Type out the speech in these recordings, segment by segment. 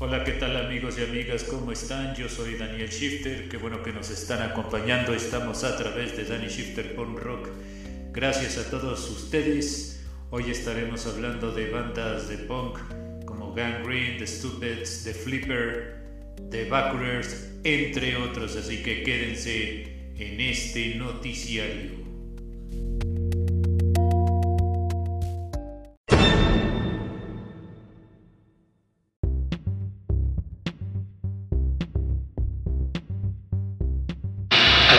Hola, ¿qué tal amigos y amigas? ¿Cómo están? Yo soy Daniel Shifter, qué bueno que nos están acompañando. Estamos a través de Danny Shifter Punk Rock. Gracias a todos ustedes. Hoy estaremos hablando de bandas de punk como Gangrene, The Stupids, The Flipper, The Backwarders, entre otros. Así que quédense en este noticiario.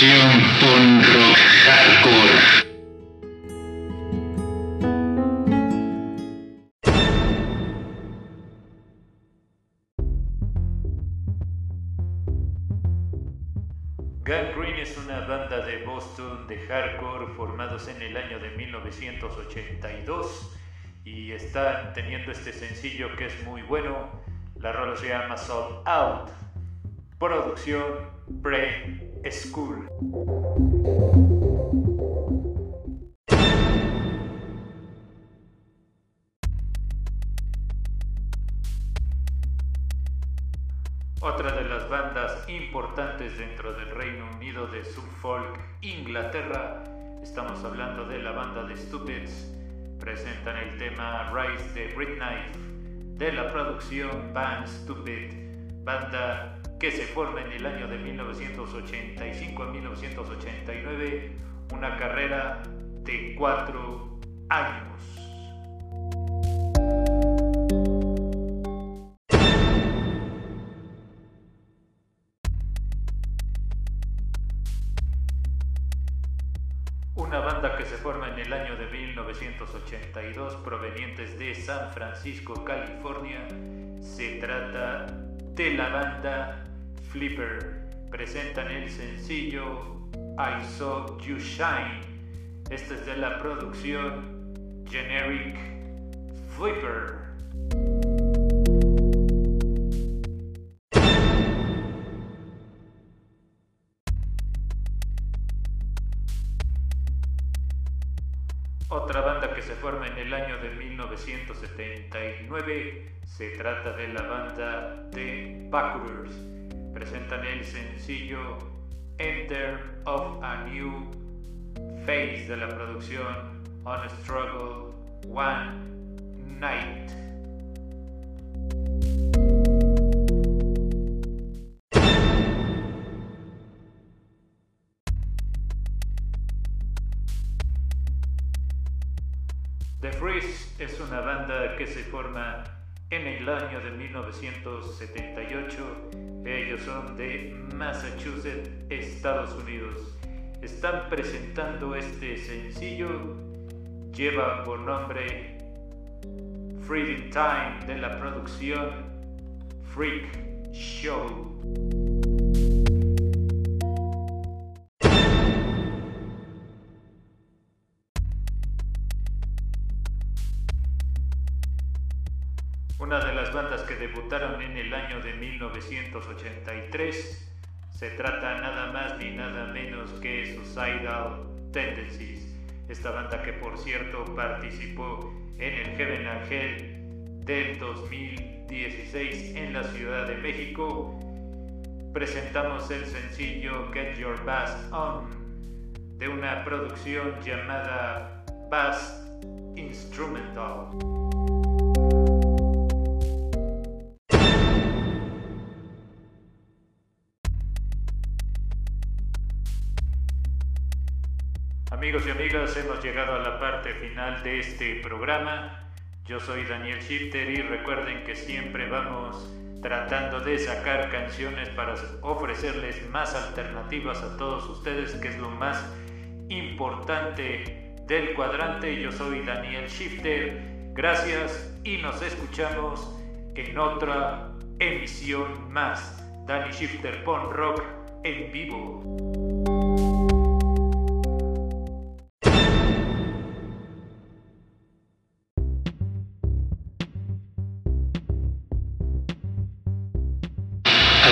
Sección Pon Rock Hardcore. Gangrene es una banda de Boston de hardcore formados en el año de 1982 y están teniendo este sencillo que es muy bueno. La rola se llama Sold Out. Producción Pre-School. Otra de las bandas importantes dentro del Reino Unido de Suffolk, Inglaterra, estamos hablando de la banda de Stupids, presentan el tema Rise the Brick Knife de la producción Band Stupid, banda que se forma en el año de 1985 a 1989, una carrera de cuatro años. Una banda que se forma en el año de 1982 provenientes de San Francisco, California, se trata de la banda Flipper presentan el sencillo I Saw You Shine. Este es de la producción Generic Flipper. Otra banda que se forma en el año de 1979 se trata de la banda The Backwards presentan el sencillo Enter of a New Phase de la producción On a Struggle One Night. The Freeze es una banda que se forma en el año de 1978. Ellos son de Massachusetts, Estados Unidos. Están presentando este sencillo. Lleva por nombre Freedom Time de la producción Freak Show. Una de las bandas que debutaron en el año de 1983. Se trata nada más ni nada menos que Suicidal Tendencies, esta banda que por cierto participó en el Heaven Angel del 2016 en la Ciudad de México. Presentamos el sencillo Get Your Bass On de una producción llamada Bass Instrumental. Amigos y amigas, hemos llegado a la parte final de este programa. Yo soy Daniel Shifter y recuerden que siempre vamos tratando de sacar canciones para ofrecerles más alternativas a todos ustedes, que es lo más importante del cuadrante. Yo soy Daniel Shifter. Gracias y nos escuchamos en otra emisión más. Danny Shifter Pon Rock en vivo.